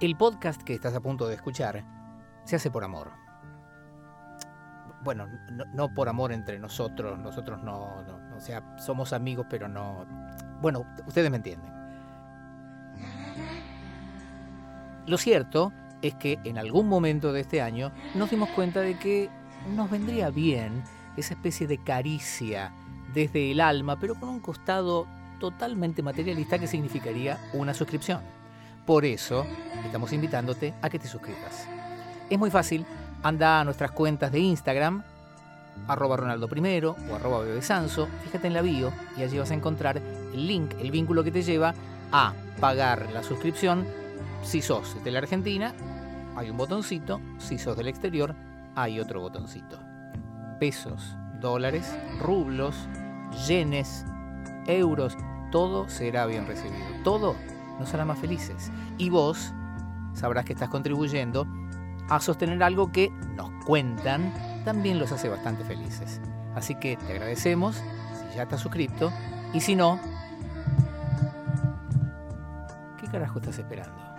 El podcast que estás a punto de escuchar se hace por amor. Bueno, no, por amor entre nosotros, nosotros no, no, o sea, somos amigos, pero no... Bueno, ustedes me entienden. Lo cierto es que en algún momento de este año nos dimos cuenta de que nos vendría bien esa especie de caricia desde el alma, pero con un costado totalmente materialista que significaría una suscripción. Por eso estamos invitándote a que te suscribas. Es muy fácil, anda a nuestras cuentas de Instagram, arroba Ronaldo primero o arroba Bebesanso, fíjate en la bio y allí vas a encontrar el link, el vínculo que te lleva a pagar la suscripción. Si sos de la Argentina, hay un botoncito, si sos del exterior, hay otro botoncito. Pesos, dólares, rublos, yenes, euros, todo será bien recibido. Todo nos hará más felices. Y vos sabrás que estás contribuyendo a sostener algo que nos cuentan también los hace bastante felices. Así que te agradecemos si ya estás suscrito y si no, ¿qué carajo estás esperando?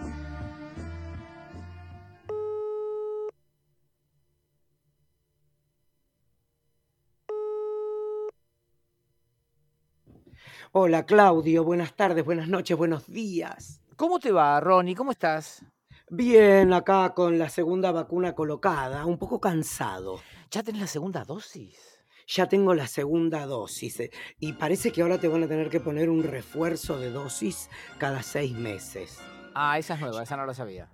Hola Claudio, buenas tardes, buenas noches, buenos días. ¿Cómo te va, Ronnie? ¿Cómo estás? Bien, acá con la segunda vacuna colocada, un poco cansado. ¿Ya tenés la segunda dosis? Ya tengo la segunda dosis eh, y parece que ahora te van a tener que poner un refuerzo de dosis cada seis meses. Ah, esa es nueva, esa no la sabía.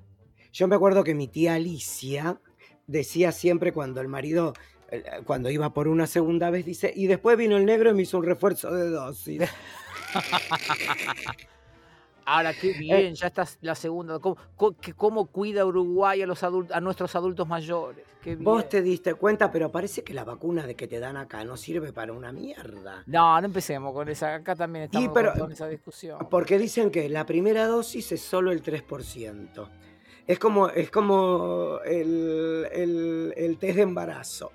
Yo me acuerdo que mi tía Alicia decía siempre cuando el marido, cuando iba por una segunda vez, dice, y después vino el negro y me hizo un refuerzo de dosis. Ahora, qué bien, ya está la segunda. ¿Cómo, cuida Uruguay a, los adul- a nuestros adultos mayores? Qué bien. Vos te diste cuenta, pero parece que la vacuna de que te dan acá no sirve para una mierda. No, no empecemos con esa. Acá también estamos pero- con esa discusión. Porque dicen que la primera dosis es solo el 3%. Es como, es como el, el- el test de embarazo.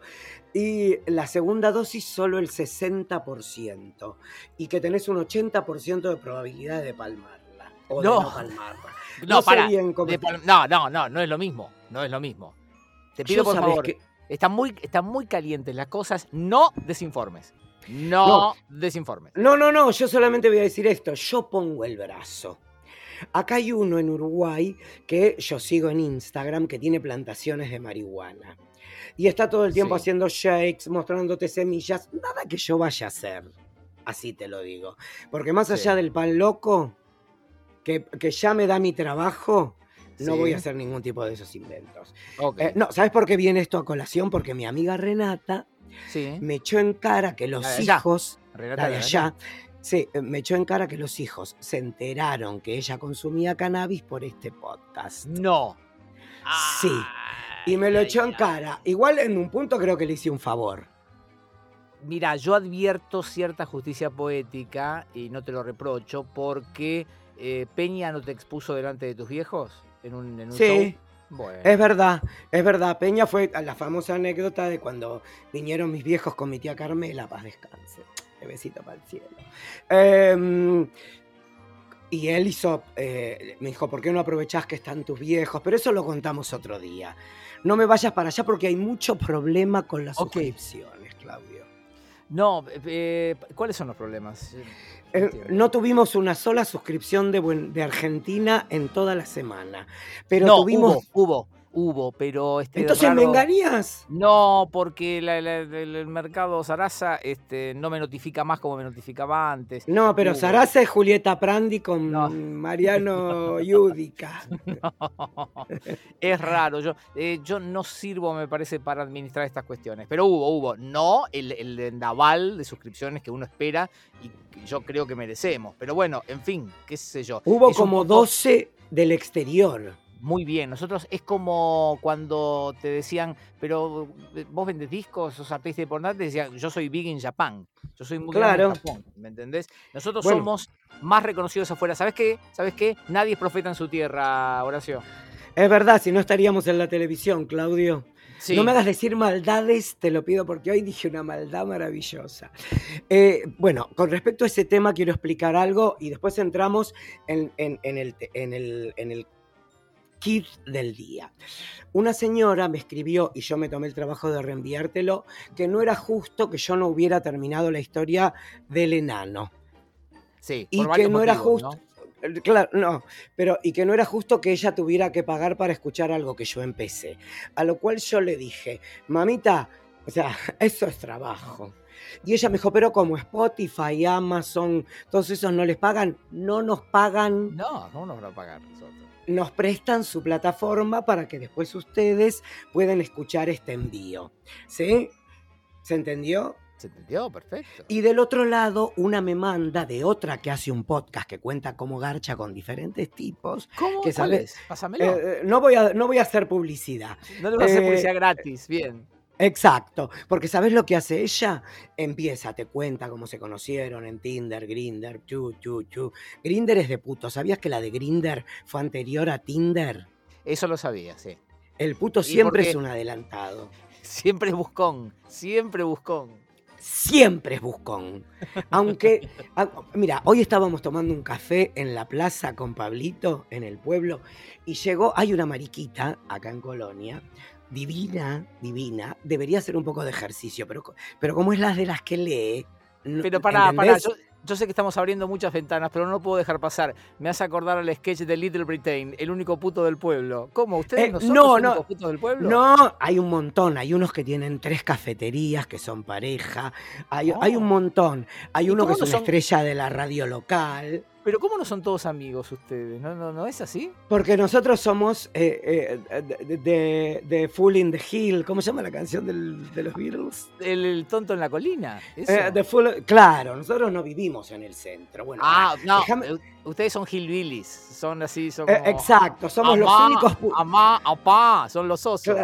Y la segunda dosis solo el 60%. Y que tenés un 80% de probabilidad de palmarla. O No. de no palmarla. No, de está. pol- no, no, no, no es lo mismo. No es lo mismo. Te pido Yo por favor. que- Están muy, están muy calientes las cosas. No desinformes. No, No. desinformes. No, no, no, yo solamente voy a decir esto, yo pongo el brazo. Acá hay uno en Uruguay que yo sigo en Instagram que tiene plantaciones de marihuana. Y está todo el tiempo Sí. haciendo shakes, mostrándote semillas, nada que yo vaya a hacer. Así te lo digo. Porque más Sí. allá del pan loco, que, que ya me da mi trabajo, no Sí. voy a hacer ningún tipo de esos inventos. Ok. Eh, no, ¿sabes por qué viene esto a colación? Porque mi amiga Renata sí. me echó en cara que los La de allá. hijos la de allá. Sí, eh, me echó en cara que los hijos se enteraron que ella consumía cannabis por este podcast. No. Sí. Y me lo Ay, echó ay, en cara. Igual en un punto creo que le hice un favor. Mira, yo advierto cierta justicia poética y no te lo reprocho porque eh, Peña no te expuso delante de tus viejos en un, en un Sí. show. Bueno. Es verdad, es verdad. Peña fue a la famosa anécdota de cuando vinieron mis viejos con mi tía Carmela, paz descanse. Besito para el cielo. Em, y él hizo, eh, me dijo, ¿por qué no aprovechás que están tus viejos? Pero eso lo contamos otro día. No me vayas para allá porque hay mucho problema con las suscripciones, Claudio. No, eh, ¿cuáles son los problemas? Eh, Eh, no tuvimos una sola suscripción de, Argentina en toda la semana. Pero no, tuvimos. hubo, hubo, hubo, pero este Entonces me engañas. No, porque la- la- el, mercado Sarasa este, no me notifica más como me notificaba antes. No, pero Hubo. Sarasa es Julieta Prandi con No. Mariano Yudica. Es raro, yo, eh, yo no sirvo, me parece, para administrar estas cuestiones. Pero hubo, hubo. No el, el vendaval de suscripciones que uno espera y que yo creo que merecemos. Pero bueno, en fin, qué sé yo. Hubo Es un como poco- 12 del exterior. Muy bien, nosotros es como cuando te decían, pero eh, vos vendés discos, sos artista importante, te decían, yo soy big in Japan, yo soy muy grande en Claro. Japón, ¿me entendés? Nosotros Bueno. somos más reconocidos afuera. ¿Sabes qué? ¿Sabes qué? Nadie es profeta en su tierra, Horacio. Es verdad, si no estaríamos en la televisión, Claudio. Sí. No me hagas decir maldades, te lo pido porque hoy dije una maldad maravillosa. Eh, bueno, con respecto a ese tema quiero explicar algo y después entramos en, en- en el, te- en el- en el kit del día. Una señora me escribió, y yo me tomé el trabajo de reenviártelo, que no era justo que yo no hubiera terminado la historia del enano. Sí, y que no era justo. Claro, no, pero y que no era justo que ella tuviera que pagar para escuchar algo que yo empecé. A lo cual yo le dije, mamita, o sea, eso es trabajo. Y ella me dijo, pero como Spotify, Amazon, todos esos no les pagan, no nos pagan. No, no nos van a pagar nosotros. Nos prestan su plataforma para que después ustedes puedan escuchar este envío. ¿Sí? ¿Se entendió? ¿Se entendió? Perfecto. Y del otro lado, una me manda de otra que hace un podcast que cuenta cómo garcha con diferentes tipos. ¿Cómo? Que ¿Cuál sabes, es? Pásamelo. Eh, eh, no, voy a, no voy a hacer publicidad. no le vas a hacer eh, publicidad gratis. Bien. Exacto, porque ¿sabes lo que hace ella? Empieza, te cuenta cómo se conocieron en Tinder, Grinder, chu, chu, chu. Grinder es de puto. ¿Sabías que la de Grinder fue anterior a Tinder? Eso lo sabía, sí. El puto ¿Y siempre es un adelantado. Siempre es buscón. Siempre buscón. Siempre es buscón. Aunque, mira, hoy estábamos tomando un café en la plaza con Pablito, en el pueblo, y llegó, hay una mariquita acá en Colonia, divina, divina, debería hacer un poco de ejercicio, pero, pero como es las de las que lee... no- Pero pará. ¿entendés? Yo, yo sé que estamos abriendo muchas ventanas, pero no puedo dejar pasar. Me hace acordar al sketch de Little Britain, el único puto del pueblo. ¿Cómo? ¿Ustedes Eh, no son no, los no. únicos putos del pueblo? No, hay un montón. Hay unos que tienen tres cafeterías, que son pareja. Hay, hay un Oh. montón. Hay ¿Y uno que es una son- estrella de la radio local. Pero ¿cómo no son todos amigos ustedes? ¿No, no, no es así? Porque nosotros somos eh, eh, de, de- de Full in the Hill. ¿Cómo se llama la canción del- de los Beatles? El, el tonto en la colina. Eh, the Full- claro, nosotros no vivimos en el centro. Bueno, ah, no. déjame- eh, Ustedes son hillbillies. Son así, son eh, como... exacto, somos los únicos. Amá, apá, son los osos.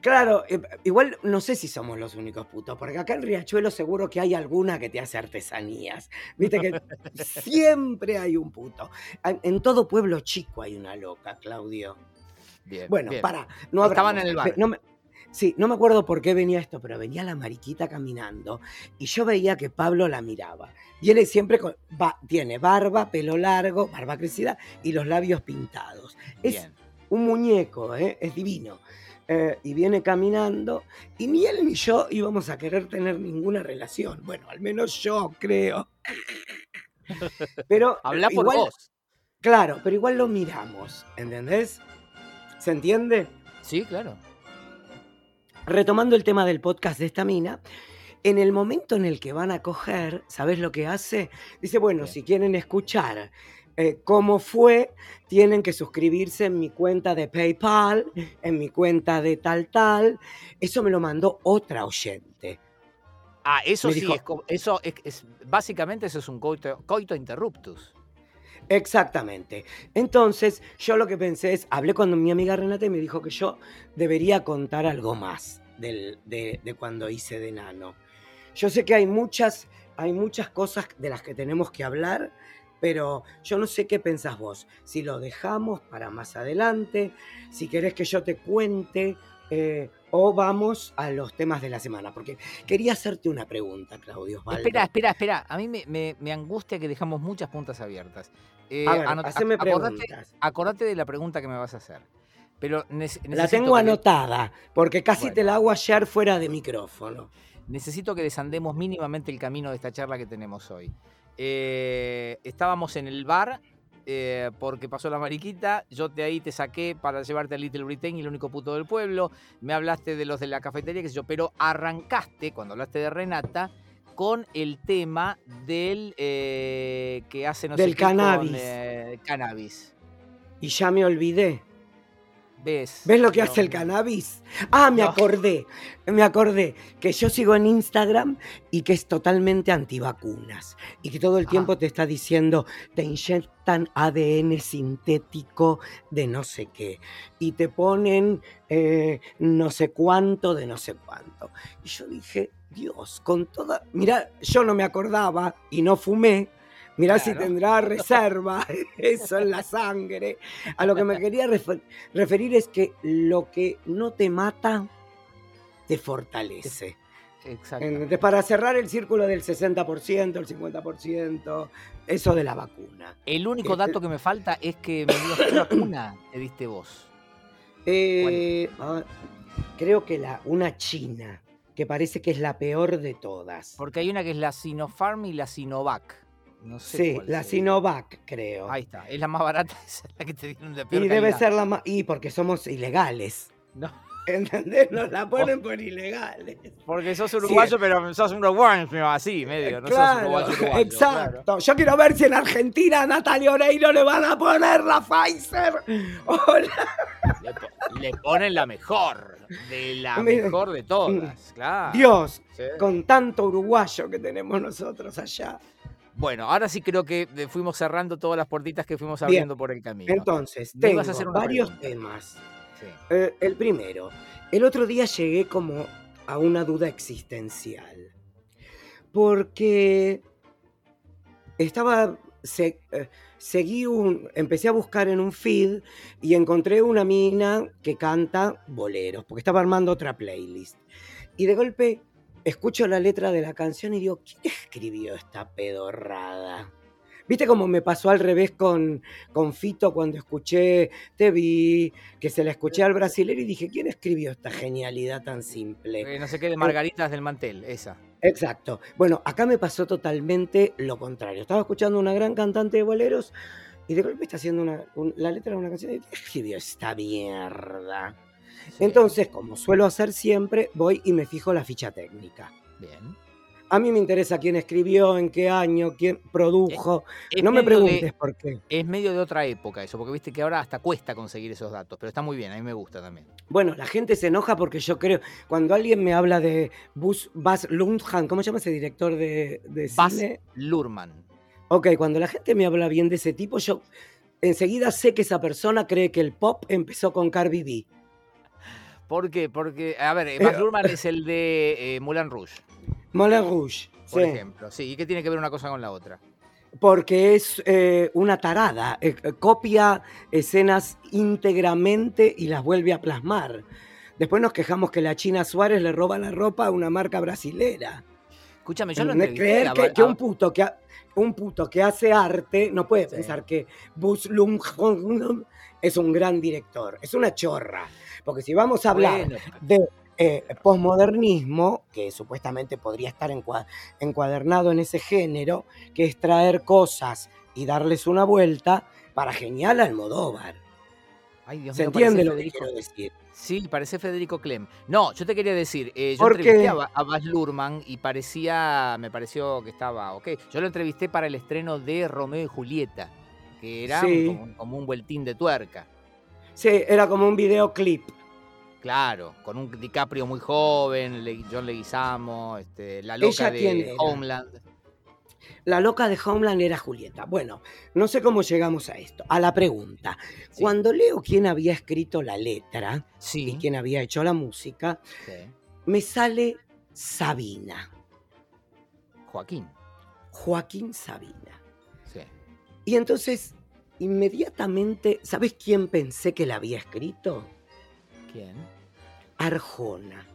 Claro, eh, igual no sé si somos los únicos putos, porque acá en Riachuelo seguro que hay alguna que te hace artesanías. Viste que siempre hay un puto. En todo pueblo chico hay una loca, Claudio. Bien, Bueno, bien. para, no Estaban en el bar. No me- sí, no me acuerdo por qué venía esto, pero venía la mariquita caminando y yo veía que Pablo la miraba. Viene siempre con, va- tiene barba, pelo largo, barba crecida y los labios pintados. Es Bien. un muñeco, ¿eh? es divino. Eh, y viene caminando y ni él ni yo íbamos a querer tener ninguna relación. Bueno, al menos yo creo. Pero Habla por igual, vos. Claro, pero igual lo miramos, ¿entendés? ¿Se entiende? Sí, claro. Retomando el tema del podcast de esta mina, en el momento en el que van a coger, ¿sabes lo que hace? Dice, bueno, si quieren escuchar eh, cómo fue, tienen que suscribirse en mi cuenta de PayPal, en mi cuenta de tal tal. Eso me lo mandó otra oyente. Ah, eso Me sí, dijo- es, como- eso es, es- básicamente eso es un coito, coito interruptus. Exactamente. Entonces, yo lo que pensé es, hablé con mi amiga Renata y me dijo que yo debería contar algo más del- de, de cuando hice de nano. Yo sé que hay muchas, hay muchas cosas de las que tenemos que hablar, pero yo no sé qué pensás vos. Si lo dejamos para más adelante, si querés que yo te cuente, eh, o vamos a los temas de la semana. Porque quería hacerte una pregunta, Claudio Osvaldo. Espera, espera, espera. A mí me, me- me angustia que dejamos muchas puntas abiertas. Eh, A ver, haceme acordate, preguntas. acordate de la pregunta que me vas a hacer. Pero La tengo que anotada, porque casi Bueno. te la hago ayer fuera de micrófono. necesito que desandemos mínimamente el camino de esta charla que tenemos hoy. Eh, estábamos en el bar eh, porque pasó la mariquita, yo de ahí te saqué para llevarte a Little Britain y el único puto del pueblo, me hablaste de los de la cafetería, qué sé yo, pero arrancaste, cuando hablaste de Renata, con el tema del eh, que hace no sé Del con, cannabis. eh, cannabis. Y ya me olvidé. ¿Ves? ¿Ves lo que No, hace el cannabis? Ah, me No. acordé. Me acordé que yo sigo en Instagram y que es totalmente antivacunas. Y que todo el Ah. tiempo te está diciendo, te inyectan ADN sintético de no sé qué. Y te ponen eh, no sé cuánto de no sé cuánto. Y yo dije, Dios, con toda... Mira, yo no me acordaba y no fumé. Mirá si tendrá reserva eso en la sangre. A lo que me quería refer- referir es que lo que no te mata, te fortalece. Exacto. Entonces, para cerrar el círculo del 60%, el 50%, eso de la vacuna. El único este dato que me falta es que me dio qué vacuna te diste vos. Eh, ah, creo que la, una china, que parece que es la peor de todas. Porque hay una que es la Sinopharm y la Sinovac. No sé sí, la Sinovac, creo. Ahí está, es la más barata, es la que te dieron de peor Y debe ser la más. Y porque somos ilegales. No. ¿Entendés? Nos la ponen por ilegales. Porque sos uruguayo, pero sos un uruguayo así, medio. No sos uruguayo, Exacto. Yo quiero ver si en Argentina a Natalia Oreiro le van a poner la Pfizer. Le, ponen la mejor. De la mejor de todas, claro. Dios, con tanto uruguayo que tenemos nosotros allá. Bueno, ahora sí creo que fuimos cerrando todas las puertitas que fuimos abriendo por el camino. Entonces, tengo varios temas. Eh, el primero, el otro día llegué como a una duda existencial. Porque estaba. Eh, seguí un. Empecé a buscar en un feed y encontré una mina que canta boleros, porque estaba armando otra playlist. Y de golpe escucho la letra de la canción y digo, ¿quién escribió esta pedorrada? ¿Viste cómo me pasó al revés con, con Fito cuando escuché Te vi, que se la escuché al brasileño y dije, ¿quién escribió esta genialidad tan simple? Eh, no sé qué, de Margaritas del Mantel, esa. Exacto. Bueno, acá me pasó totalmente lo contrario. Estaba escuchando una gran cantante de boleros y de golpe está haciendo una, la letra de una canción y ¿quién escribió esta mierda? Entonces, como suelo hacer siempre, voy y me fijo la ficha técnica. Bien. A mí me interesa quién escribió, en qué año, quién produjo. no me preguntes por qué. Es medio de otra época eso, porque viste que ahora hasta cuesta conseguir esos datos, pero está muy bien, a mí me gusta también. Bueno, la gente se enoja porque yo creo, cuando alguien me habla de Buzz, Buzz Lundhan, ¿cómo se llama ese director de, de Buzz Lurman. Ok, cuando la gente me habla bien de ese tipo, yo enseguida sé que esa persona cree que el pop empezó con Cardi B. ¿Por qué? Porque, a ver, Buzz eh, Lurman es el de eh, Moulin Rouge. Moulin Rouge. Por ejemplo, sí. ¿Y qué tiene que ver una cosa con la otra? Porque es eh, una tarada, eh, copia escenas íntegramente y las vuelve a plasmar. Después nos quejamos que la China Suárez le roba la ropa a una marca brasilera. Escúchame, yo lo entrevisté creer que, que, un puto que un puto que hace arte no puede pensar que Bus Lung es un gran director, es una chorra. Porque si vamos a hablar de eh, posmodernismo, que supuestamente podría estar encuadernado en ese género, que es traer cosas y darles una vuelta para genial Almodóvar. Ay, Dios ¿Se entiende lo que quiero decir? Sí, parece Federico Clem. No, yo te quería decir, eh, yo entrevisté a, Baz Luhrmann y parecía, me pareció que estaba ok. Yo lo entrevisté para el estreno de Romeo y Julieta, que era como, como, un vueltín de tuerca. Sí, era como un videoclip. Claro, con un DiCaprio muy joven, John Leguizamo, este, la loca de Homeland. La loca de Homeland era Julieta. Bueno, no sé cómo llegamos a esto. A la pregunta. Cuando leo quién había escrito la letra y quién había hecho la música, me sale Sabina. Joaquín. Joaquín Sabina. Sí. Y entonces, inmediatamente, ¿sabes quién pensé que la había escrito? ¿Quién? Arjona.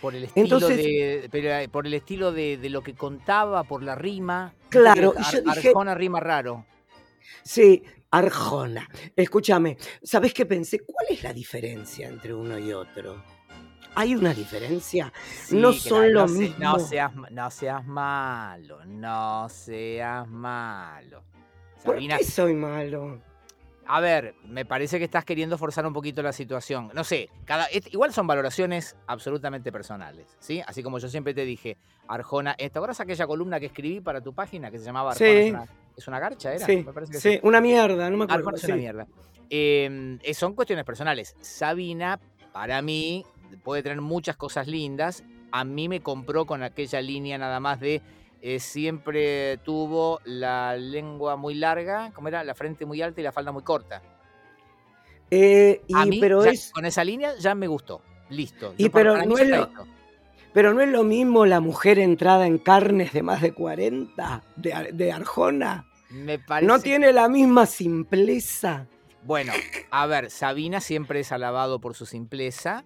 Por el estilo, de, eh, por el estilo de, lo que contaba, por la rima. Claro, Arjona rima raro. Sí, Arjona. Escúchame, ¿sabes qué pensé? ¿Cuál es la diferencia entre uno y otro? ¿Hay una diferencia? no son lo mismo. No seas, no seas malo, no seas malo. ¿Por qué soy malo? A ver, me parece que estás queriendo forzar un poquito la situación. No sé, cada, igual son valoraciones absolutamente personales, ¿sí? Así como yo siempre te dije, Arjona, ¿te acuerdas aquella columna que escribí para tu página que se llamaba Arjona? Es, una, garcha, ¿era? Sí, me parece que sí, una mierda, no me acuerdo. Arjona es una mierda. Em, eh, son cuestiones personales. Sabina, para mí, puede tener muchas cosas lindas. A mí me compró con aquella línea nada más de eh, siempre tuvo la lengua muy larga, como era, la frente muy alta y la falda muy corta. Eh, y, pero Con esa línea ya me gustó. Listo. Y pero, no es lo, pero no es lo mismo la mujer entrada en carnes de más de 40 de, Arjona. Me parece... No tiene la misma simpleza. Bueno, a ver, Sabina siempre es alabado por su simpleza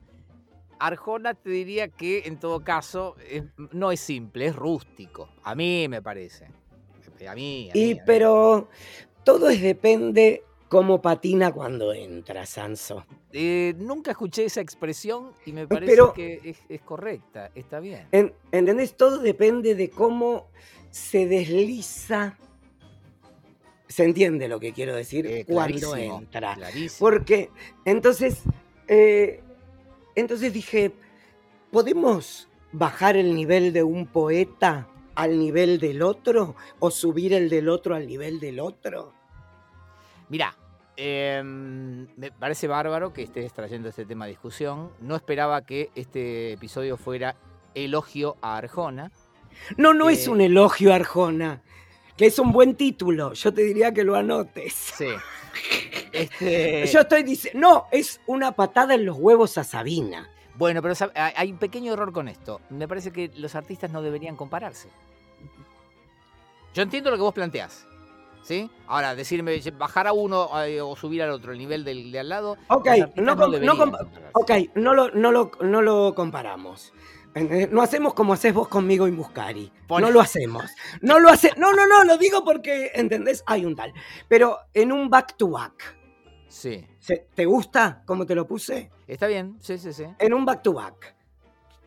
Arjona te diría que en todo caso es- no es simple, es rústico. A mí me parece. A mí. a mí, Y a mí. pero todo es depende cómo patina cuando entra, Sanso. Eh, nunca escuché esa expresión y me parece Pero- que es, es correcta, está bien. En- ¿Entendés? Todo depende de cómo se desliza. Se entiende lo que quiero decir Eh, cuando entra. clarísimo. Porque entonces, eh, entonces dije, ¿podemos bajar el nivel de un poeta al nivel del otro? ¿O subir el del otro al nivel del otro? Mirá, em, me parece bárbaro que estés trayendo este tema a discusión. No esperaba que este episodio fuera elogio a Arjona. No, no es Eh, un elogio a Arjona, que es un buen título. Yo te diría que lo anotes. Sí. Este, Yo estoy diciendo, no, es una patada en los huevos a Sabina. Bueno, pero hay un pequeño error con esto. Me parece que los artistas no deberían compararse. Yo entiendo lo que vos planteás. ¿Sí? Ahora, decirme bajar a uno eh, o subir al otro, el nivel del de al lado. Ok, no, no compararse. ok, no lo, no lo, no lo comparamos. No hacemos como haces vos conmigo y Muscari. Pon- No lo hacemos. No lo hace. No, no, no, lo digo porque, ¿entendés? Hay un tal. Pero en un back to back. Sí. ¿se- ¿Te gusta cómo te lo puse? Está bien, sí, sí, sí. En un back to back.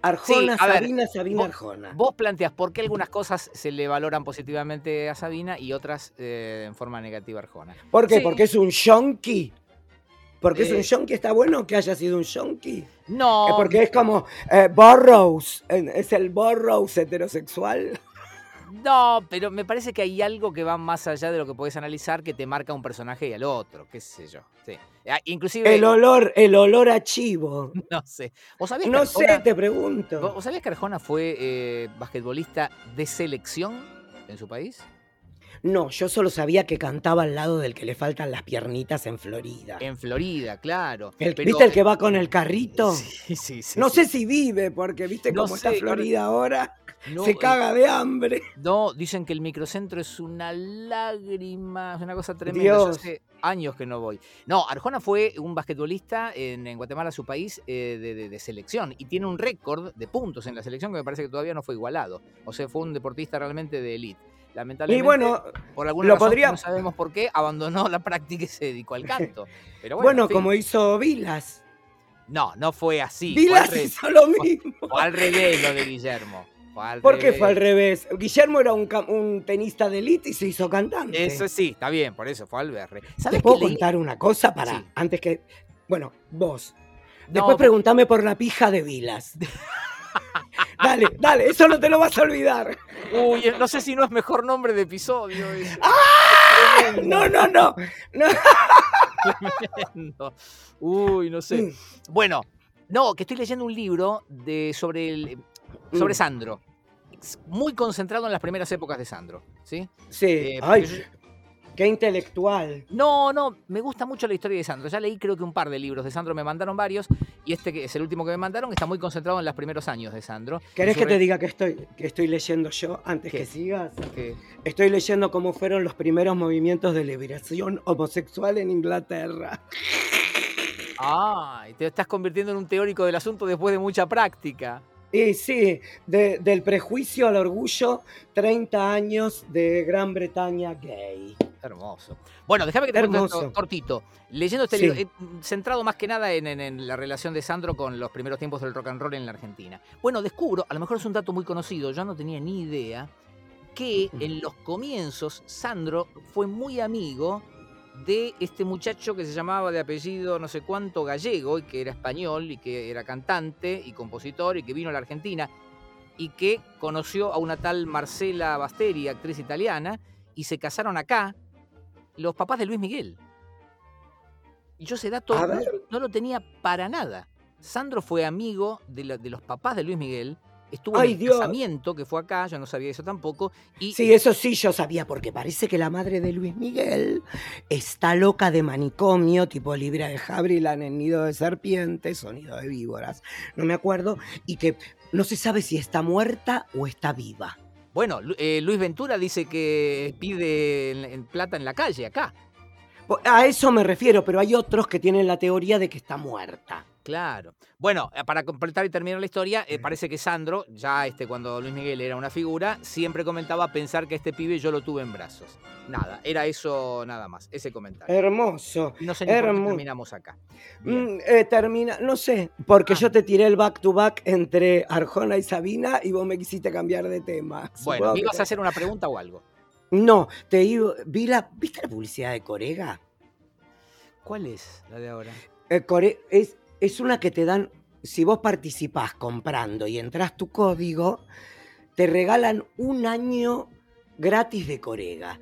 Arjona, Sí, a ver, Sabina, Sabina, vos- Arjona. Vos planteás por qué algunas cosas se le valoran positivamente a Sabina y otras eh, en forma negativa a Arjona. ¿Por qué? Sí. Porque es un yonki. Porque es Eh. un yonki, está bueno que haya sido un yonki. No, Eh, Porque es como eh, Burroughs, eh, es el Burroughs heterosexual. No, pero me parece que hay algo que va más allá de lo que podés analizar que te marca un personaje y al otro, qué sé yo. Sí. Ah, Inclusive, El olor, el olor a chivo. no sé. ¿Vos sabías, que No sé, Arjona, te vos- pregunto. vos sabías que Arjona fue eh, basquetbolista de selección en su país? No, yo solo sabía que cantaba al lado del que le faltan las piernitas en Florida. En Florida, claro. El- pero- ¿Viste el que va con el carrito? Sí, sí, sí. no sí. sé si vive, porque viste No cómo está Florida ahora. No, se eh, caga de hambre. No, dicen que el microcentro es una lágrima, es una cosa tremenda. Yo Dios. hace años que no voy. No, Arjona fue un basquetbolista en, en Guatemala, su país, eh, de, de- de selección. Y tiene un récord de puntos en la selección que me parece que todavía no fue igualado. O sea, fue un deportista realmente de élite. Lamentablemente, Y bueno, por alguna lo razón, podría- no sabemos por qué, abandonó la práctica y se dedicó al canto. Pero bueno, bueno, en fin. como hizo Vilas. No, no fue así. Vilas hizo lo mismo. fue al revés lo de Guillermo. ¿Por qué fue al revés. revés? Guillermo era un, un tenista de élite y se hizo cantante. Eso sí, está bien, por eso fue al. ¿Te ¿Sabes puedo qué leí? contar una cosa para Sí. antes que. Bueno, vos. No, Después preguntame por la pija de Vilas. dale, dale, eso no te lo vas a olvidar. Uy, no sé si no es mejor nombre de episodio. ese. No, no, no. no. Uy, no sé. Mm. Bueno, no, que estoy leyendo un libro de, sobre, el, sobre Mm. Sandro. Es Muy concentrado en las primeras épocas de Sandro. ¿sí? Sí, Eh, ay, yo- qué intelectual. No, no, me gusta mucho la historia de Sandro. Ya leí creo que un par de libros de Sandro, me mandaron varios, y este que es el último que me mandaron está muy concentrado en los primeros años de Sandro. ¿Querés que te diga que estoy, que estoy leyendo yo antes ¿Qué? que sigas? Estoy leyendo cómo fueron los primeros movimientos de liberación homosexual en Inglaterra. Ah, y te estás convirtiendo en un teórico del asunto después de mucha práctica. Y sí, de- del prejuicio al orgullo, 30 años de Gran Bretaña gay. Hermoso. Bueno, déjame que te cuente cortito. Leyendo este Sí. libro, eh, centrado más que nada en, en- en la relación de Sandro con los primeros tiempos del rock and roll en la Argentina. Bueno, descubro, a lo mejor es un dato muy conocido, yo no tenía ni idea, que en los comienzos Sandro fue muy amigo de este muchacho que se llamaba de apellido no sé cuánto gallego y que era español y que era cantante y compositor y que vino a la Argentina y que conoció a una tal Marcela Basteri, actriz italiana, y se casaron acá los papás de Luis Miguel. Y yo ese dato no, no lo tenía para nada. Sandro fue amigo de, la- de los papás de Luis Miguel, estuvo Ay, en el Dios. casamiento que fue acá, yo no sabía eso tampoco, y Sí, eso sí yo sabía, porque parece que la madre de Luis Miguel está loca de manicomio, tipo Libra de Havilland en Nido de Serpientes o Nido de Víboras, no me acuerdo, y que no se sabe si está muerta o está viva. Bueno, eh, Luis Ventura dice que pide plata en la calle, acá. A eso me refiero, pero hay otros que tienen la teoría de que está muerta. Claro. Bueno, eh, para completar y terminar la historia, eh, parece que Sandro, ya este, cuando Luis Miguel era una figura, siempre comentaba pensar que este pibe yo lo tuve en brazos. Nada, era eso nada más, ese comentario. Hermoso. No sé ni por qué hermoso. terminamos acá. Mm, eh, termina, no sé, porque Ah. yo te tiré el back to back entre Arjona y Sabina y vos me quisiste cambiar de tema. Bueno, ¿me ibas a hacer una pregunta o algo? No, te iba, vi la, ¿viste la publicidad de Corega? ¿Cuál es la de ahora? Eh, Core- es, es una que te dan, si vos participás comprando y entras tu código, te regalan un año gratis de Corega.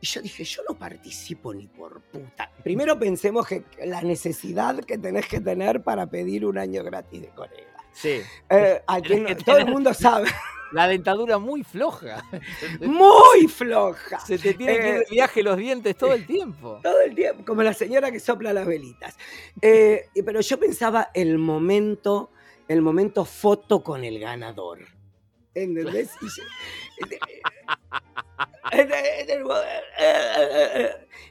Y yo dije, yo no participo ni por puta. Primero pensemos que la necesidad que tenés que tener para pedir un año gratis de Corega. Sí. Eh, a quien todo el mundo sabe. La dentadura muy floja. Muy floja. Se te tiene que ir de viaje los dientes todo el tiempo. Todo el tiempo, como la señora que sopla las velitas. Eh, pero yo pensaba el momento, el momento foto con el ganador. ¿Entendés?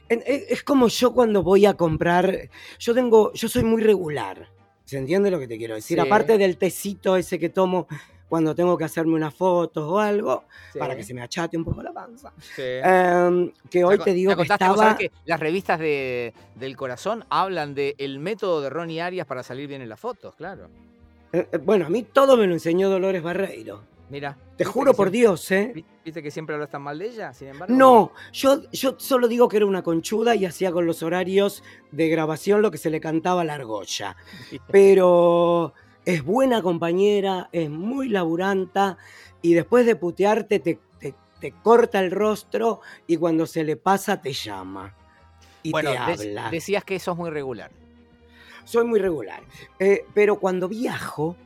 Es como yo cuando voy a comprar. Yo tengo. Yo soy muy regular. ¿Se entiende lo que te quiero decir? Sí. Aparte del tecito ese que tomo cuando tengo que hacerme unas fotos o algo, Sí, para que se me achate un poco la panza. sí. Em, que hoy te digo que estaba. que las revistas de, del corazón hablan del método de Ronnie Arias para salir bien en las fotos, claro. Eh, eh, Bueno, a mí todo me lo enseñó Dolores Barreiro. Mira. Te juro por Dios, ¿eh? ¿Viste que siempre hablas tan mal de ella? Sin embargo. No, yo, yo solo digo que era una conchuda y hacía con los horarios de grabación lo que se le cantaba a la argolla. Pero es buena compañera, es muy laburanta y después de putearte te, te- te corta el rostro y cuando se le pasa te llama. Y bueno, te habla. decías que eso es muy regular. Soy muy regular. Eh, pero cuando viajo,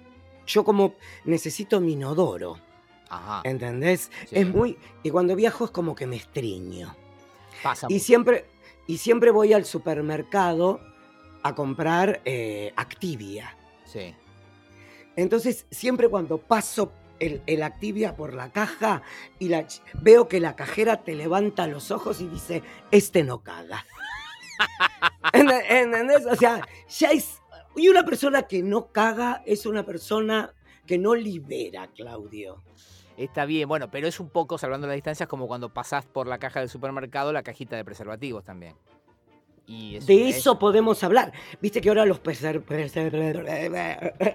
yo como necesito mi inodoro. Ajá. ¿Entendés? sí. Es muy. Y cuando viajo es como que me estreño. Pasa Y siempre, y siempre voy al supermercado a comprar eh, Activia. Sí. Entonces, siempre cuando paso el, el Activia por la caja y veo que la cajera te levanta los ojos y dice: Este no caga. Ent- ¿Entendés? O sea, ya es. Y una persona que no caga es una persona que no libera, Claudio. Está bien, bueno, pero es un poco, salvando las distancias, como cuando pasás por la caja del supermercado la cajita de preservativos también. Y De es- eso podemos hablar. Viste que ahora los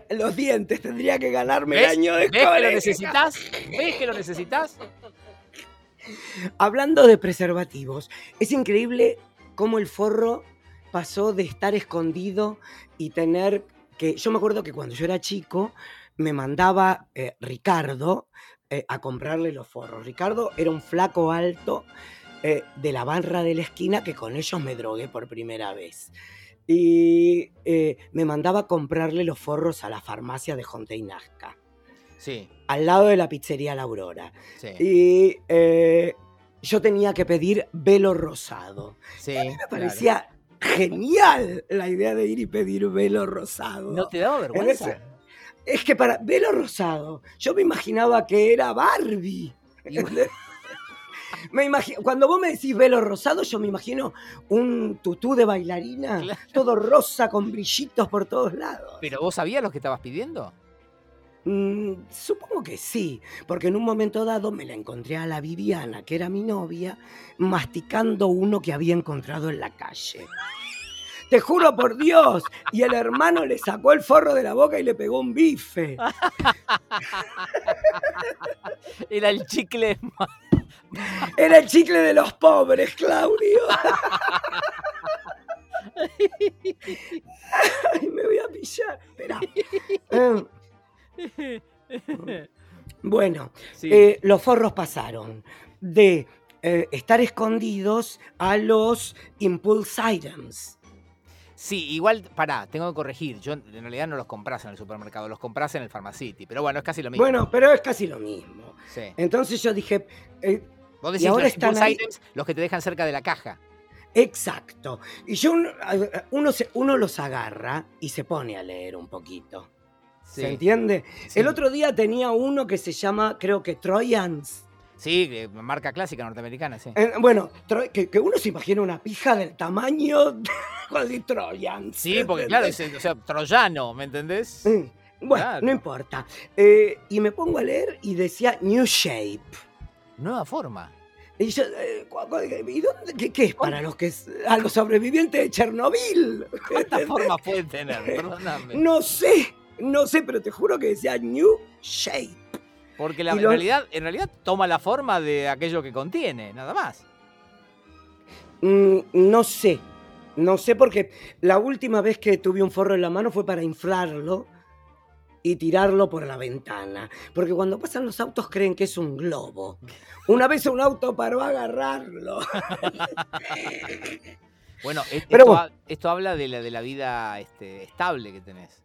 los dientes tendría que ganarme el año de ¿Ves que lo necesitas? ¿Ves que lo necesitas? Hablando de preservativos, es increíble cómo el forro pasó de estar escondido y tener que. Yo me acuerdo que cuando yo era chico me mandaba eh, Ricardo eh, a comprarle los forros. Ricardo era un flaco alto eh, de la barra de la esquina que con ellos me drogué por primera vez. Y eh, me mandaba a comprarle los forros a la farmacia de Jonte y Nazca, Sí, al lado de la pizzería La Aurora. sí, Y eh, yo tenía que pedir velo rosado. sí. Me claro. parecía genial la idea de ir y pedir velo rosado. ¿No te daba vergüenza? Es que para velo rosado, yo me imaginaba que era Barbie. Me imagino, cuando vos me decís velo rosado, yo me imagino un tutú de bailarina, Claro. todo rosa con brillitos por todos lados. ¿Pero vos sabías lo que estabas pidiendo? Mm, supongo que sí, porque en un momento dado me la encontré a la Viviana, que era mi novia, masticando uno que había encontrado en la calle. Te juro por Dios. Y el hermano le sacó el forro de la boca y le pegó un bife. Era el chicle. Era el chicle de los pobres, Claudio. Ay, me voy a pillar. Espera. Eh, bueno, Sí. eh, los forros pasaron de eh, estar escondidos a los impulse items. Sí, igual, pará, tengo que corregir. Yo en realidad no los compras en el supermercado, los compras en el Pharmacity. Pero bueno, es casi lo mismo. Bueno, pero es casi lo mismo. Sí. Entonces yo dije, eh, Vos y decís ahora los están items, los que te dejan cerca de la caja. exacto. Y yo uno, uno, se- uno los agarra y se pone a leer un poquito. Sí. ¿Se entiende? Sí. El otro día tenía uno que se llama, creo que Trojans. Sí, eh, marca clásica norteamericana, sí. Eh, bueno, que, que uno se imagina una pija del tamaño de de Trojan. Sí, porque claro, es, o sea, troyano, ¿me entendés? Bueno, Claro. no importa. Eh, y me pongo a leer y decía New Shape. Nueva forma. Y yo, eh, cu- cu- ¿y dónde- qué, qué es para los que a los sobrevivientes de Chernobyl? ¿Cuántas formas puede tener? Perdóname. No sé, no sé, pero te juro que decía New Shape. Porque la, y en, lo- realidad, en realidad toma la forma de aquello que contiene, nada más. Mm, no sé, no sé porque la última vez que tuve un forro en la mano fue para inflarlo y tirarlo por la ventana. Porque cuando pasan los autos creen que es un globo. Una vez un auto paró a agarrarlo. Bueno, es- Pero esto, bueno. ha- esto habla de la, de la vida este, estable que tenés.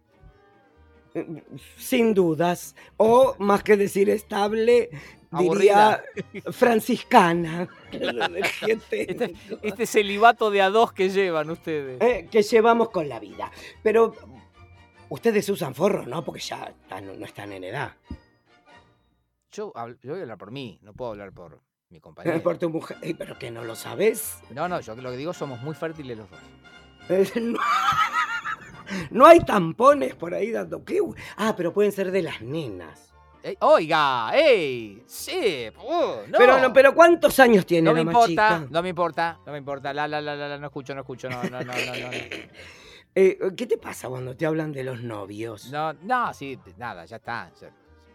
Sin dudas. O más que decir estable, diría franciscana. Este, este celibato de a dos que llevan ustedes. Eh, que llevamos con la vida. Pero ustedes usan forro, ¿no? Porque ya están- no están en edad. Yo, yo voy a hablar por mí, no puedo hablar por mi compañero. Por tu mujer. Eh, Pero que no lo sabes. No, no, yo lo que digo somos muy fértiles los dos. Eh, No, no hay tampones por ahí dando. ¿Qué? Ah, pero pueden ser de las nenas. Oiga, ¡ey! Sí, uh, no. Pero, no, pero ¿cuántos años tiene No me la importa, chica? no me importa, no me importa. La, la, la, la, no escucho, no escucho, no, no, no, no, no. Eh, ¿Qué te pasa cuando te hablan de los novios? No, no, sí, nada, ya está.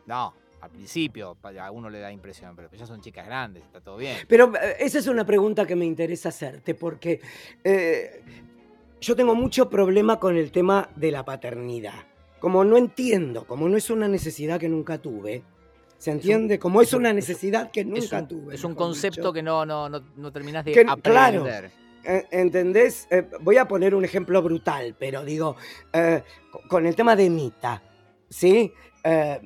No, al principio a uno le da impresión, pero ya son chicas grandes, está todo bien. Pero eh, esa es una pregunta que me interesa hacerte, porque eh, yo tengo mucho problema con el tema de la paternidad. Como no entiendo, como no es una necesidad que nunca tuve, ¿se entiende? Como es es un- una es un- necesidad que Es nunca un, tuve. es un concepto dicho. que no, no, no, no terminás de Que- claro. aprender. Eh, ¿Entendés? Eh, voy a poner un ejemplo brutal, pero digo, eh, co- con el tema de Mita, ¿sí? Eh,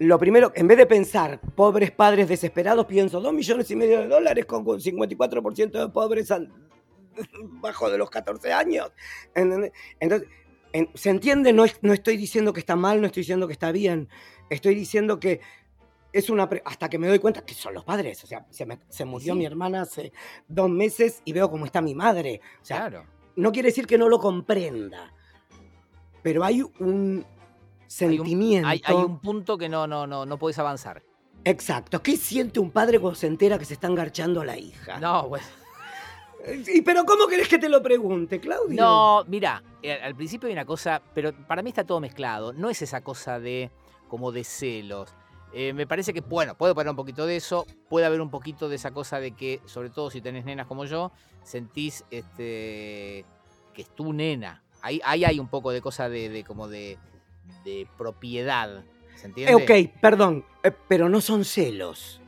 lo primero, en vez de pensar, pobres padres desesperados, pienso, dos millones y medio de dólares con un 54% de pobres bajo de los 14 años. ¿entendés? Entonces, en- ¿se entiende? No, no estoy diciendo que está mal, no estoy diciendo que está bien. Estoy diciendo que es una... hasta que me doy cuenta que son los padres. O sea, se, me- se murió sí. mi hermana hace dos meses y veo cómo está mi madre. O sea, Claro. no quiere decir que no lo comprenda, pero hay un sentimiento. Hay, hay un punto que no, no, no, no podés avanzar. Exacto. ¿Qué siente un padre cuando se entera que se está engarchando a la hija? No, bueno. ¿Y pero cómo querés que te lo pregunte, Claudio? No, mira, eh, al principio hay una cosa, pero para mí está todo mezclado. No es esa cosa de como de celos. Eh, me parece que, bueno, puede poner un poquito de eso, puede haber un poquito de esa cosa de que, sobre todo si tenés nenas como yo, sentís este que es tu nena. Ahí, ahí hay un poco de cosa de, de como de, de propiedad. ¿Se entiende? Eh, ok, perdón, eh, pero no son celos.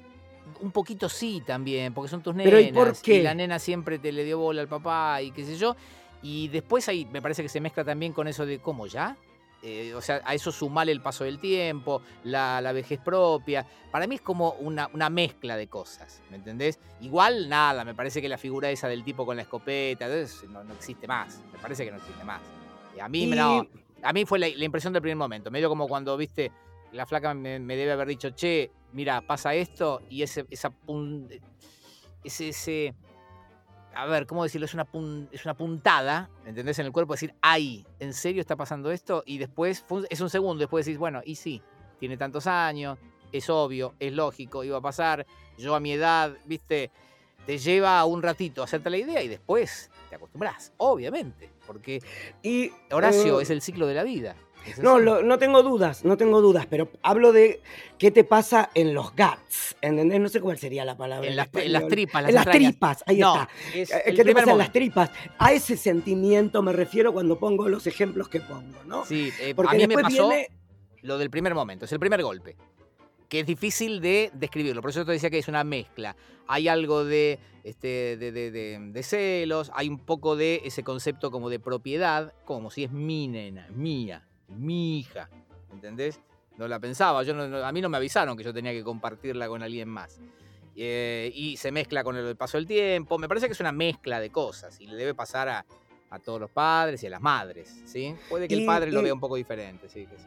Un poquito sí también, porque son tus nenas. Pero, ¿y por qué? la nena siempre te le dio bola al papá y qué sé yo. Y después ahí me parece que se mezcla también con eso de cómo ya. Eh, o sea, a eso sumale el paso del tiempo, la, la vejez propia. Para mí es como una, una mezcla de cosas, ¿me entendés? Igual nada, me parece que la figura esa del tipo con la escopeta entonces, no, no existe más. Me parece que no existe más. Y a mí, Y- no, a mí fue la, la impresión del primer momento. Medio como cuando, viste, la flaca me, me debe haber dicho, che, mira, pasa esto, y ese, esa pun- ese, ese, a ver, ¿cómo decirlo? Es una, pun- es una puntada, ¿entendés? En el cuerpo, decir, ay, ¿en serio está pasando esto? Y después, es un segundo, después decís, bueno, y sí, tiene tantos años, es obvio, es lógico, iba a pasar, yo a mi edad, viste, te lleva un ratito a hacerte la idea y después te acostumbras, obviamente, porque Y, Horacio eh, es el ciclo de la vida. Es No, lo- no tengo dudas, no tengo dudas, pero hablo de qué te pasa en los guts, ¿entendés? No sé cuál sería la palabra. en, las, en las tripas, las En las entrañas. tripas, ahí No, está. es Eh, ¿Qué te pasa en las tripas? A ese sentimiento me refiero cuando pongo los ejemplos que pongo, ¿no? Sí, eh, Porque a mí me pasó viene. lo del primer momento, es el primer golpe. Que es difícil de describirlo. Por eso te decía que es una mezcla. Hay algo de, este, de, de- de- de celos, hay un poco de ese concepto como de propiedad, como si es mi nena, mía, mi hija. ¿Entendés? No la pensaba. Yo no- no- a mí no me avisaron que yo tenía que compartirla con alguien más. Eh, y se mezcla con el paso del tiempo. Me parece que es una mezcla de cosas y le debe pasar a, a todos los padres y a las madres. ¿sí? Puede que Y- el padre lo vea un poco diferente. Sí, que sí.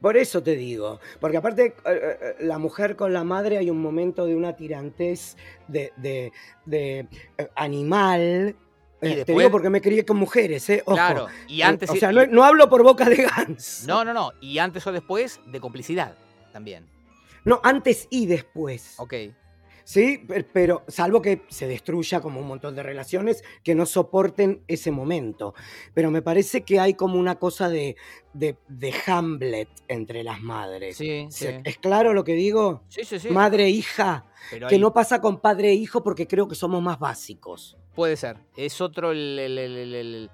Por eso te digo, porque aparte eh, eh, la mujer con la madre hay un momento de una tirantez de, de- de, animal. Y Eh, te después- digo porque me crié con mujeres, ¿eh? Ojo. Claro, y Eh, antes... o sea, no, no hablo por boca de Gans. no, no, no, y antes o después de complicidad también. No, antes y después. Ok. Sí, per- pero salvo que se destruya como un montón de relaciones que no soporten ese momento. Pero me parece que hay como una cosa de, de, de Hamlet entre las madres. Sí, sí. ¿Es claro lo que digo? Sí, sí, sí. Madre e hija, pero que no pasa con padre e hijo porque creo que somos más básicos. puede ser. Es otro el, el- el- el- el-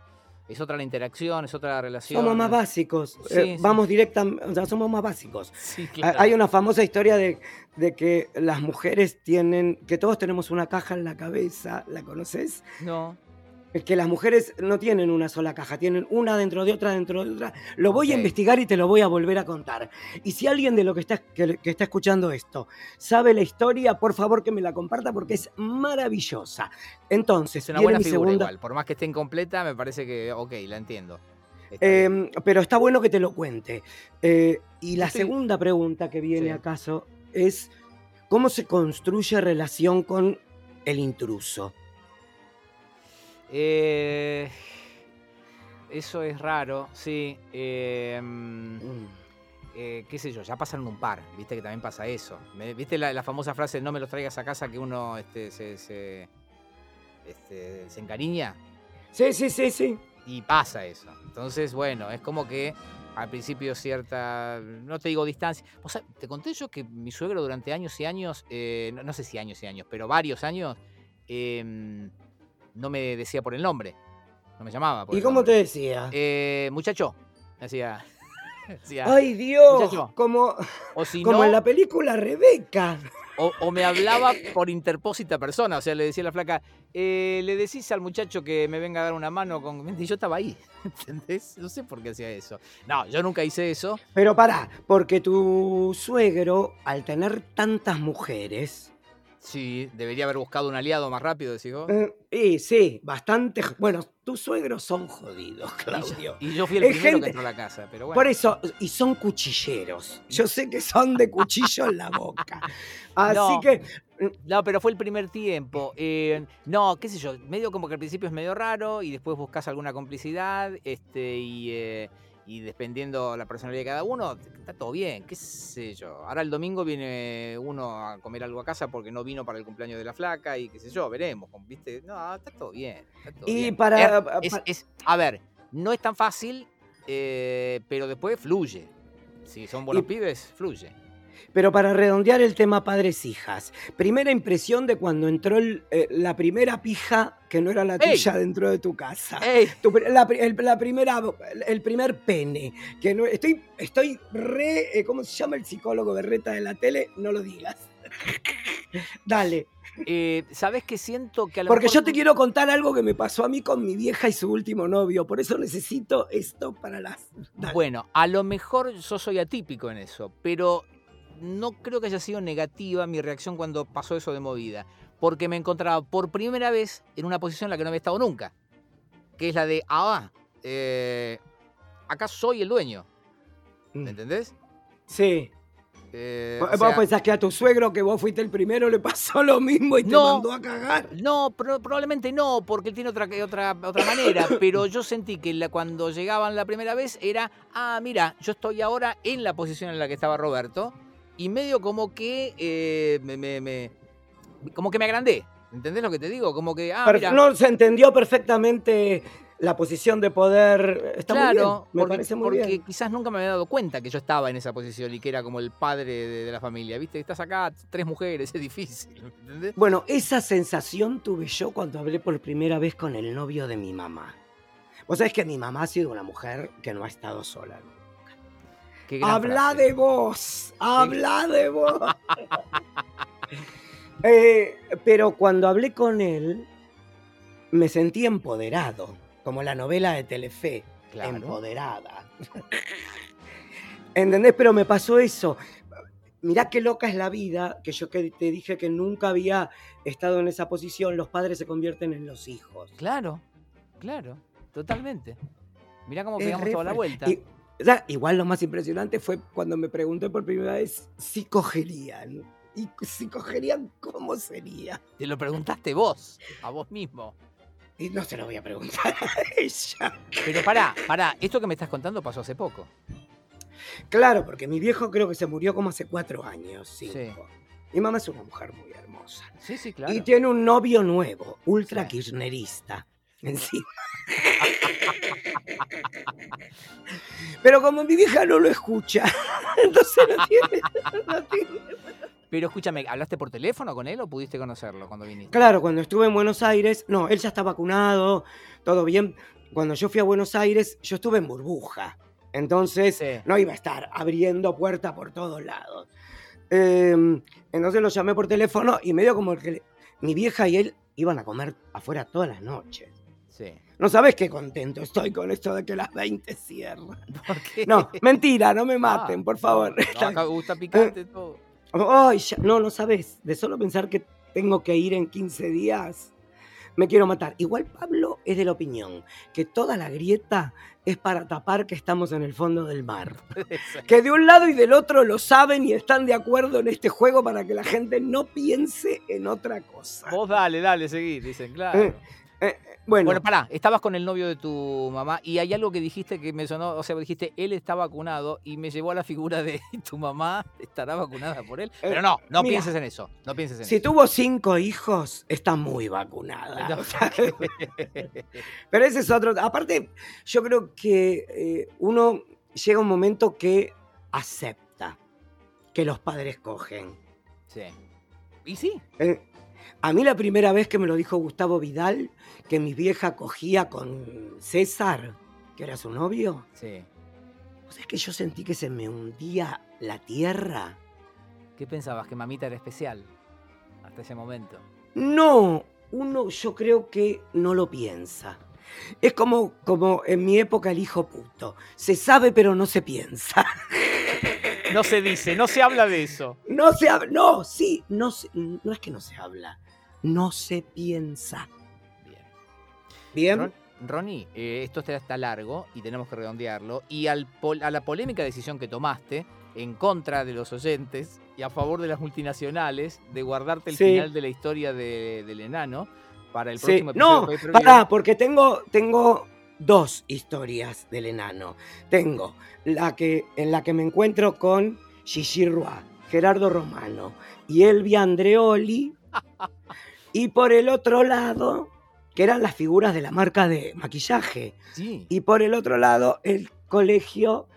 es otra la interacción, es otra la relación. Somos más básicos. Sí, Eh, sí. Vamos directamente, o sea, somos más básicos. Sí, claro. Hay una famosa historia de, de que las mujeres tienen, que todos tenemos una caja en la cabeza, ¿la conoces? No. Es que las mujeres no tienen una sola caja, tienen una dentro de otra, dentro de otra. Lo voy a investigar y te lo voy a volver a contar. Y si alguien de lo que está, que, que está escuchando esto sabe la historia, por favor que me la comparta porque es maravillosa. Entonces, Es una buena figura segunda. igual. Por más que esté incompleta, me parece que, ok, la entiendo. Está Eh, bien. pero está bueno que te lo cuente. Eh, y la segunda pregunta que viene Sí. acaso es, ¿cómo se construye relación con el intruso? Eh, eso es raro, sí. eh, mm, eh, qué sé yo, ya pasaron un par, viste que también pasa eso. ¿Viste la, la famosa frase no me los traigas a casa que uno este, se, se, este, se encariña? Sí, sí, sí, sí. Y pasa eso. Entonces, bueno, es como que al principio cierta, no te digo distancia. O sea, te conté yo que mi suegro durante años y años, eh, no, no sé si años y años, pero varios años, em, no me decía por el nombre. No me llamaba por ¿Y el cómo te decía? Eh, muchacho, decía. decía, Ay Dios, Muchacho. como, o si como no, en la película Rebeca. O, me hablaba por interpósita persona. O sea, le decía a la flaca, eh, le decís al muchacho que me venga a dar una mano con. Y yo estaba ahí, ¿entendés? No sé por qué hacía eso. No, yo nunca hice eso. Pero pará, porque tu suegro, al tener tantas mujeres, Sí, debería haber buscado un aliado más rápido, decís vos. eh, y sí, bastante. Bueno, tus suegros son jodidos, Y Claudio. yo, y yo fui el Es primero gente- que entró a la casa, pero bueno. Por eso, y son cuchilleros. Yo sé que son de cuchillo en la boca. Así No. que, No, pero fue el primer tiempo. Eh, no, qué sé yo, medio como que al principio es medio raro y después buscas alguna complicidad este, y, eh, y dependiendo la personalidad de cada uno, está todo bien, qué sé yo. Ahora el domingo viene uno a comer algo a casa porque no vino para el cumpleaños de la flaca y qué sé yo, veremos, ¿viste? No, está todo bien. está todo Y bien. para- Es- pa- es- a ver, no es tan fácil, eh, pero después fluye. Si son buenos Y- pibes, fluye. pero para redondear el tema padres-hijas, primera impresión de cuando entró el- eh, la primera pija que no era la ¡Ey! tuya dentro de tu casa. Tu la, el, la primera, el primer pene. Que no, estoy, estoy re. eh, ¿Cómo se llama el psicólogo berreta de la tele? No lo digas. Dale. Eh, ¿Sabes qué siento que a lo Porque mejor yo te quiero contar algo que me pasó a mí con mi vieja y su último novio. Por eso necesito esto para las. Dale. Bueno, a lo mejor yo soy atípico en eso, pero no creo que haya sido negativa mi reacción cuando pasó eso de movida, porque me encontraba por primera vez en una posición en la que no había estado nunca, que es la de, ah, eh, acá soy el dueño, Mm. ¿me entendés? Sí. Eh, ¿Vos o sea, pensás que a tu suegro, que vos fuiste el primero, le pasó lo mismo y te mandó a cagar? No, pro- probablemente no, porque él tiene otra, otra, otra manera, pero yo sentí que la- cuando llegaban la primera vez era, ah, mira, yo estoy ahora en la posición en la que estaba Roberto, y medio como que eh, me, me- me- como que me agrandé, ¿entendés lo que te digo? Como que, ah, se entendió perfectamente la posición de poder. Está muy bien. claro, Me porque, parece muy porque bien. quizás nunca me había dado cuenta que yo estaba en esa posición y que era como el padre de, de la familia, ¿viste? Estás acá, tres mujeres, es difícil, ¿entendés? Bueno, esa sensación tuve yo cuando hablé por primera vez con el novio de mi mamá. Vos sabés que mi mamá ha sido una mujer que no ha estado sola. Gran Habla frase. de vos, habla de vos. Eh, pero cuando hablé con él, me sentí empoderado, como la novela de Telefe, Claro. empoderada. ¿Entendés? Pero me pasó eso. Mirá qué loca es la vida, que yo que te dije que nunca había estado en esa posición, los padres se convierten en los hijos. Claro, claro, totalmente. Mirá cómo pegamos toda la vuelta. Y, O sea, igual lo más impresionante fue cuando me pregunté por primera vez si cogerían. Y si cogerían, ¿cómo sería? Te lo preguntaste vos, a vos mismo. Y no se lo voy a preguntar a ella. Pero pará, pará, esto que me estás contando pasó hace poco. Claro, porque mi viejo creo que se murió como hace cuatro años, cinco. Sí. Mi mamá es una mujer muy hermosa. Sí, sí, claro. Y tiene un novio nuevo, ultra Sí. kirchnerista. Encima. Pero como mi vieja no lo escucha, entonces no tiene, no tiene. Pero escúchame, ¿hablaste por teléfono con él o pudiste conocerlo cuando viniste? Claro, cuando estuve en Buenos Aires, no, él ya está vacunado, todo bien. Cuando yo fui a Buenos Aires, yo estuve en burbuja. Entonces, Sí. no iba a estar abriendo puertas por todos lados. Eh, entonces lo llamé por teléfono y medio como que mi vieja y él iban a comer afuera todas las noches. Sí. No sabes qué contento estoy con esto de que las 20 cierran. ¿Por qué? No, mentira, no me Ah, maten, por favor. No, acá gusta picante todo. Ay, ya- no, no sabes. De solo pensar que tengo que ir en 15 días, me quiero matar. Igual Pablo es de la opinión que toda la grieta es para tapar que estamos en el fondo del mar. Que de un lado y del otro lo saben y están de acuerdo en este juego para que la gente no piense en otra cosa. Vos dale, dale, seguí, dicen, claro. Eh, Eh, bueno, Bueno, pará, estabas con el novio de tu mamá y hay algo que dijiste que me sonó, o sea, dijiste, él está vacunado y me llevó a la figura de tu mamá estará vacunada por él. Pero no, no mira. pienses en eso, no pienses en si eso. tuvo cinco hijos, está muy vacunada. No. Pero ese es otro. Aparte, yo creo que eh, uno llega un momento que acepta que los padres cogen. Sí. Y sí, Eh, a mí la primera vez que me lo dijo Gustavo Vidal, que mi vieja cogía con César, que era su novio, sí. pues es que yo sentí que se me hundía la tierra. ¿Qué pensabas? ¿Que mamita era especial? Hasta ese momento. No, uno yo creo que no lo piensa. Es como, como en mi época el hijo puto. Se sabe pero no se piensa. No se dice, no se habla de eso. No se habla, no, sí, no, se- no es que no se habla, no se piensa. Bien. ¿Bien? Ron- Ronnie, eh, esto está, largo y tenemos que redondearlo. Y al pol- a la polémica decisión que tomaste en contra de los oyentes y a favor de las multinacionales de guardarte el Sí. final de la historia de- del enano para el Sí. próximo episodio. No, de pará, porque tengo, tengo dos historias del enano. Tengo la que, en la que me encuentro con Gigi Roy, Gerardo Romano y Elvia Andreoli. Y por el otro lado, que eran las figuras de la marca de maquillaje. Sí. y por el otro lado el colegio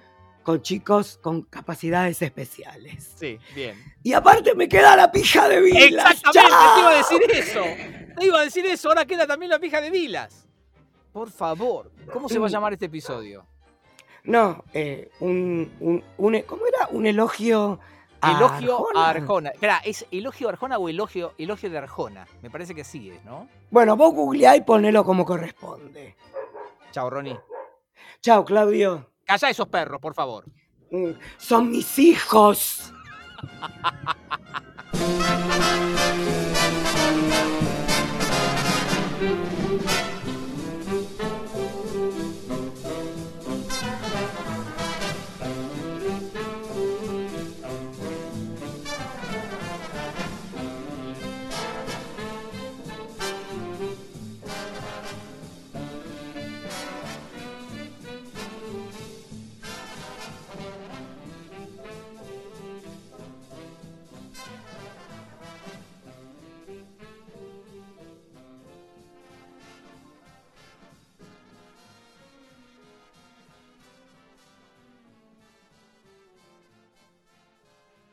con chicos con capacidades especiales. Sí, bien. Y aparte me queda la pija de Vilas. Exactamente, ¡Chao! te iba a decir eso. Te iba a decir eso, ahora queda también la pija de Vilas. Por favor, ¿cómo se va a Mm. llamar este episodio? No, eh, un, un, un- ¿cómo era? Un elogio Elogio Arjona. a Arjona. Espera, ¿es elogio a Arjona o elogio, elogio de Arjona? Me parece que sí es, ¿no? Bueno, vos googleá y ponelo como corresponde. Chao, Ronnie. Chao, Claudio. Calla esos perros, por favor. Mm, Son mis hijos.